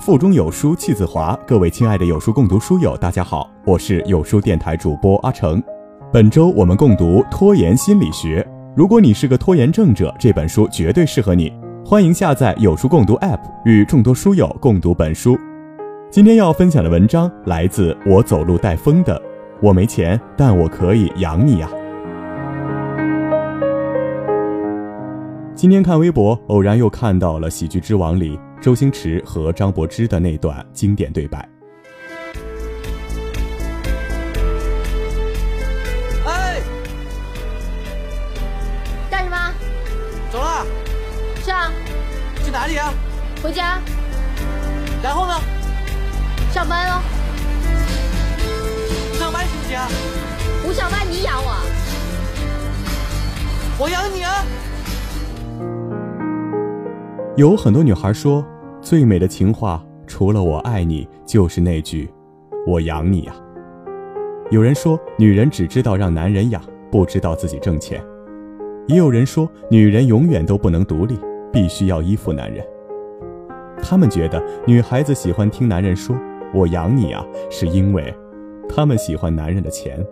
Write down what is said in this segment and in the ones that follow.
腹中有书气自华。各位亲爱的有书共读书友，大家好，我是有书电台主播阿成。本周我们共读《拖延心理学》。如果你是个拖延症者，这本书绝对适合你。欢迎下载有书共读 App，与众多书友共读本书。今天要分享的文章来自我走路带风的。我没钱，但我可以养你呀。今天看微博，偶然又看到了《喜剧之王》里。周星驰和张柏芝的那段经典对白。哎，干什么？走了。是啊。去哪里啊？回家。然后呢？上班哦。上班行不行啊？不上班你养我。我养你啊。有很多女孩说，最美的情话除了“我爱你”，就是那句“我养你”呀。有人说，女人只知道让男人养，不知道自己挣钱；也有人说，女人永远都不能独立，必须要依附男人。他们觉得，女孩子喜欢听男人说“我养你啊”，是因为他们喜欢男人的钱。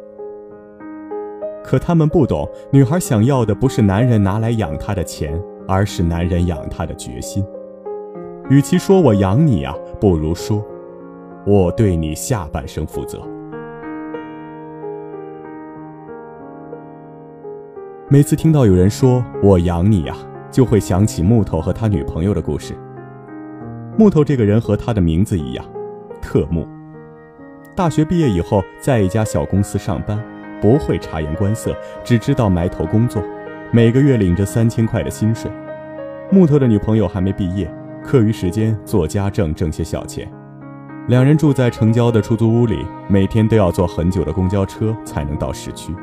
可他们不懂，女孩想要的不是男人拿来养她的钱。而是男人养她的决心。与其说我养你啊，不如说，我对你下半生负责。每次听到有人说我养你呀，就会想起木头和他女朋友的故事。木头这个人和他的名字一样，特木。大学毕业以后，在一家小公司上班，不会察言观色，只知道埋头工作。每个月领着三千块的薪水，木头的女朋友还没毕业，课余时间做家政挣些小钱。两人住在城郊的出租屋里，每天都要坐很久的公交车才能到市区。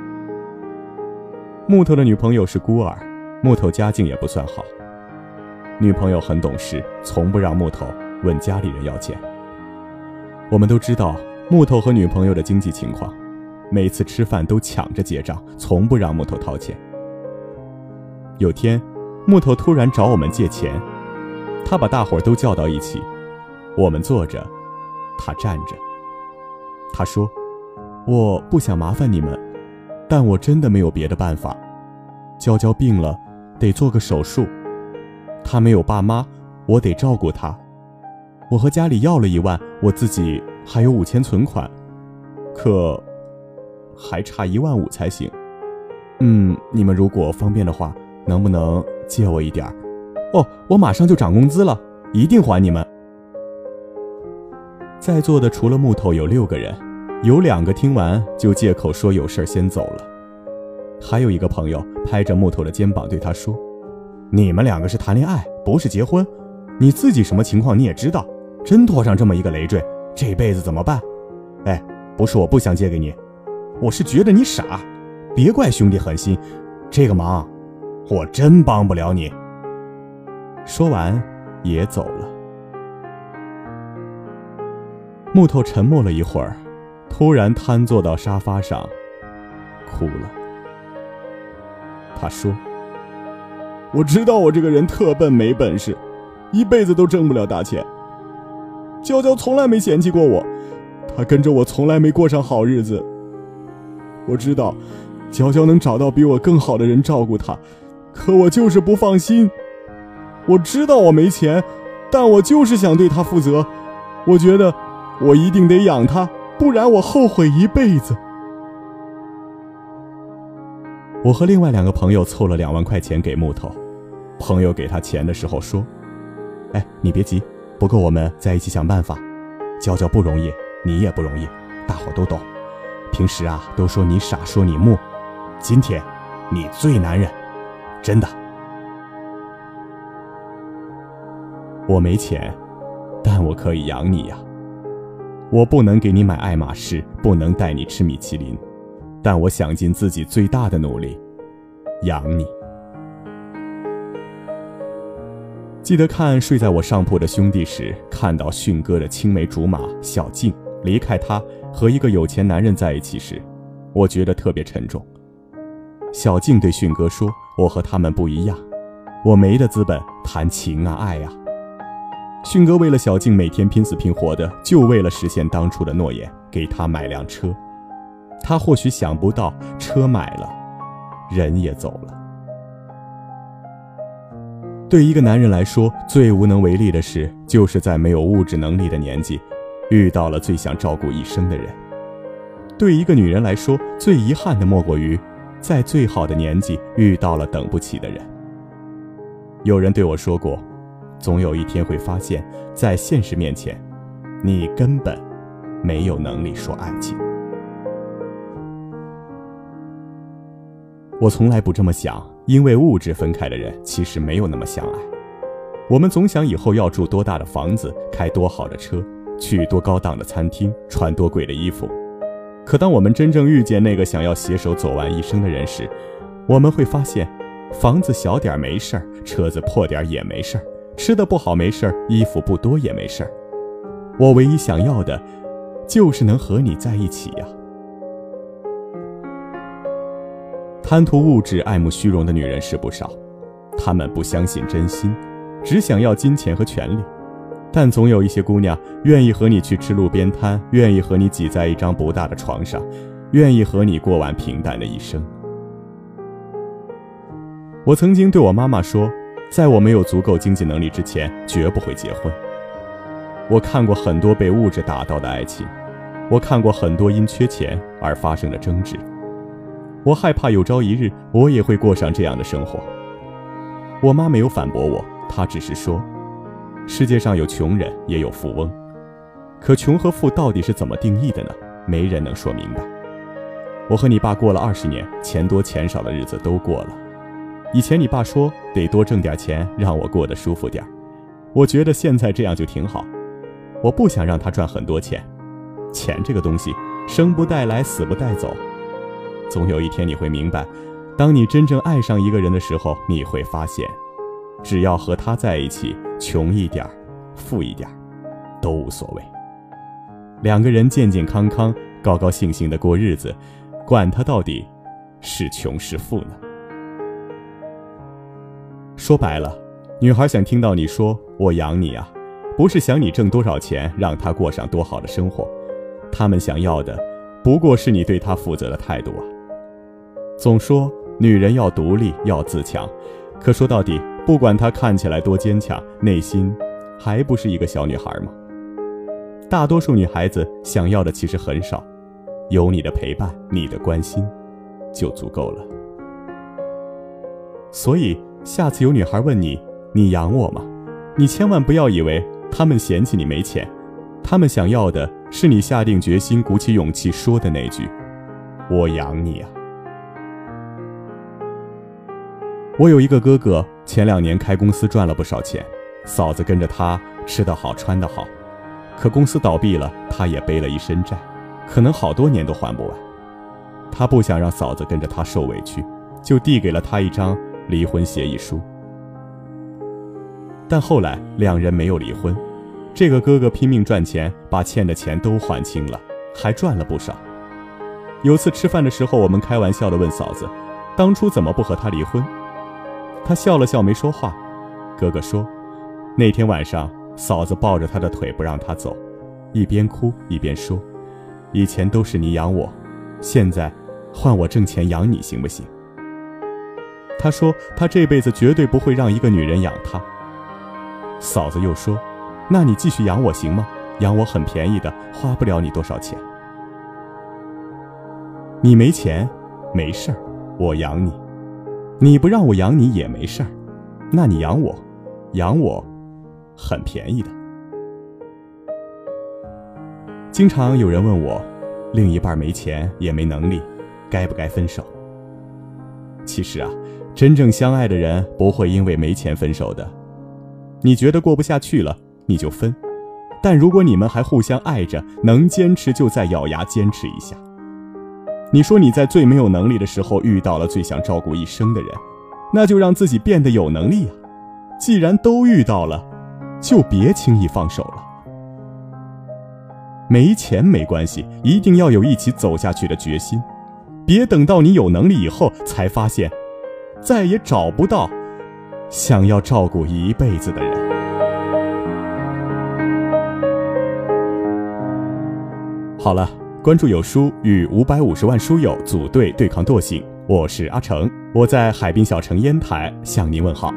木头的女朋友是孤儿，木头家境也不算好。女朋友很懂事，从不让木头问家里人要钱。我们都知道木头和女朋友的经济情况，每次吃饭都抢着结账，从不让木头掏钱。有天，木头突然找我们借钱，他把大伙儿都叫到一起，我们坐着，他站着。他说：“我不想麻烦你们，但我真的没有别的办法。娇娇病了，得做个手术，她没有爸妈，我得照顾她。我和家里要了一万，我自己还有五千存款，可还差一万五才行。嗯，你们如果方便的话。”能不能借我一点儿？哦，我马上就涨工资了，一定还你们。在座的除了木头有六个人，有两个听完就借口说有事先走了，还有一个朋友拍着木头的肩膀对他说：“你们两个是谈恋爱，不是结婚，你自己什么情况你也知道，真拖上这么一个累赘，这辈子怎么办？”哎，不是我不想借给你，我是觉得你傻，别怪兄弟狠心，这个忙。我真帮不了你。说完，也走了。木头沉默了一会儿，突然瘫坐到沙发上，哭了。他说：“我知道我这个人特笨，没本事，一辈子都挣不了大钱。娇娇从来没嫌弃过我，她跟着我从来没过上好日子。我知道，娇娇能找到比我更好的人照顾她。”可我就是不放心，我知道我没钱，但我就是想对他负责。我觉得我一定得养他，不然我后悔一辈子。我和另外两个朋友凑了两万块钱给木头，朋友给他钱的时候说：“哎，你别急，不够我们在一起想办法。娇娇不容易，你也不容易，大伙都懂。平时啊都说你傻，说你木，今天你最男人。”真的，我没钱，但我可以养你呀。我不能给你买爱马仕，不能带你吃米其林，但我想尽自己最大的努力养你。记得看《睡在我上铺的兄弟》时，看到迅哥的青梅竹马小静离开他和一个有钱男人在一起时，我觉得特别沉重。小静对迅哥说。我和他们不一样，我没的资本谈情啊爱呀。迅哥为了小静每天拼死拼活的，就为了实现当初的诺言，给她买辆车。他或许想不到，车买了，人也走了。对一个男人来说，最无能为力的事，就是在没有物质能力的年纪，遇到了最想照顾一生的人。对一个女人来说，最遗憾的莫过于，在最好的年纪遇到了等不起的人。有人对我说过。总有一天会发现，在现实面前，你根本没有能力说爱情。我从来不这么想，因为物质分开的人其实没有那么相爱。我们总想以后要住多大的房子，开多好的车，去多高档的餐厅，穿多贵的衣服。可当我们真正遇见那个想要携手走完一生的人时，我们会发现，房子小点没事儿，车子破点也没事儿。吃的不好没事儿，衣服不多也没事儿。我唯一想要的，就是能和你在一起呀。贪图物质、爱慕虚荣的女人是不少，她们不相信真心，只想要金钱和权利。但总有一些姑娘愿意和你去吃路边摊，愿意和你挤在一张不大的床上，愿意和你过完平淡的一生。我曾经对我妈妈说。在我没有足够经济能力之前，绝不会结婚。我看过很多被物质打到的爱情，我看过很多因缺钱而发生的争执。我害怕有朝一日我也会过上这样的生活。我妈没有反驳我，她只是说：“世界上有穷人，也有富翁。可穷和富到底是怎么定义的呢？没人能说明白。”我和你爸过了二十年，钱多钱少的日子都过了。以前你爸说得多挣点钱，让我过得舒服点我觉得现在这样就挺好。我不想让他赚很多钱，钱这个东西生不带来，死不带走。总有一天你会明白，当你真正爱上一个人的时候，你会发现，只要和他在一起，穷一点儿富一点儿都无所谓。两个人健健康康、高高兴兴的过日子，管他到底是穷是富呢？说白了，女孩想听到你说“我养你啊”，不是想你挣多少钱，让她过上多好的生活。他们想要的，不过是你对她负责的态度啊。总说女人要独立，要自强，可说到底，不管她看起来多坚强，内心还不是一个小女孩吗？大多数女孩子想要的其实很少，有你的陪伴，你的关心，就足够了。所以。下次有女孩问你：“你养我吗？”你千万不要以为他们嫌弃你没钱，他们想要的是你下定决心、鼓起勇气说的那句：“我养你啊。”我有一个哥哥，前两年开公司赚了不少钱，嫂子跟着他吃得好、穿得好，可公司倒闭了，他也背了一身债，可能好多年都还不完。他不想让嫂子跟着他受委屈，就递给了他一张。离婚协议书，但后来两人没有离婚。这个哥哥拼命赚钱，把欠的钱都还清了，还赚了不少。有次吃饭的时候，我们开玩笑地问嫂子：“当初怎么不和他离婚？”他笑了笑，没说话。哥哥说：“那天晚上，嫂子抱着他的腿不让他走，一边哭一边说：‘以前都是你养我，现在换我挣钱养你，行不行？’”他说：“他这辈子绝对不会让一个女人养他。”嫂子又说：“那你继续养我行吗？养我很便宜的，花不了你多少钱。你没钱，没事儿，我养你；你不让我养你也没事儿，那你养我，养我，很便宜的。”经常有人问我，另一半没钱也没能力，该不该分手？其实啊。真正相爱的人不会因为没钱分手的。你觉得过不下去了，你就分；但如果你们还互相爱着，能坚持就再咬牙坚持一下。你说你在最没有能力的时候遇到了最想照顾一生的人，那就让自己变得有能力啊，既然都遇到了，就别轻易放手了。没钱没关系，一定要有一起走下去的决心，别等到你有能力以后才发现，再也找不到想要照顾一辈子的人。好了。关注有书，与五百五十万书友组队对抗惰性。我是阿成，我在海滨小城烟台向您问好。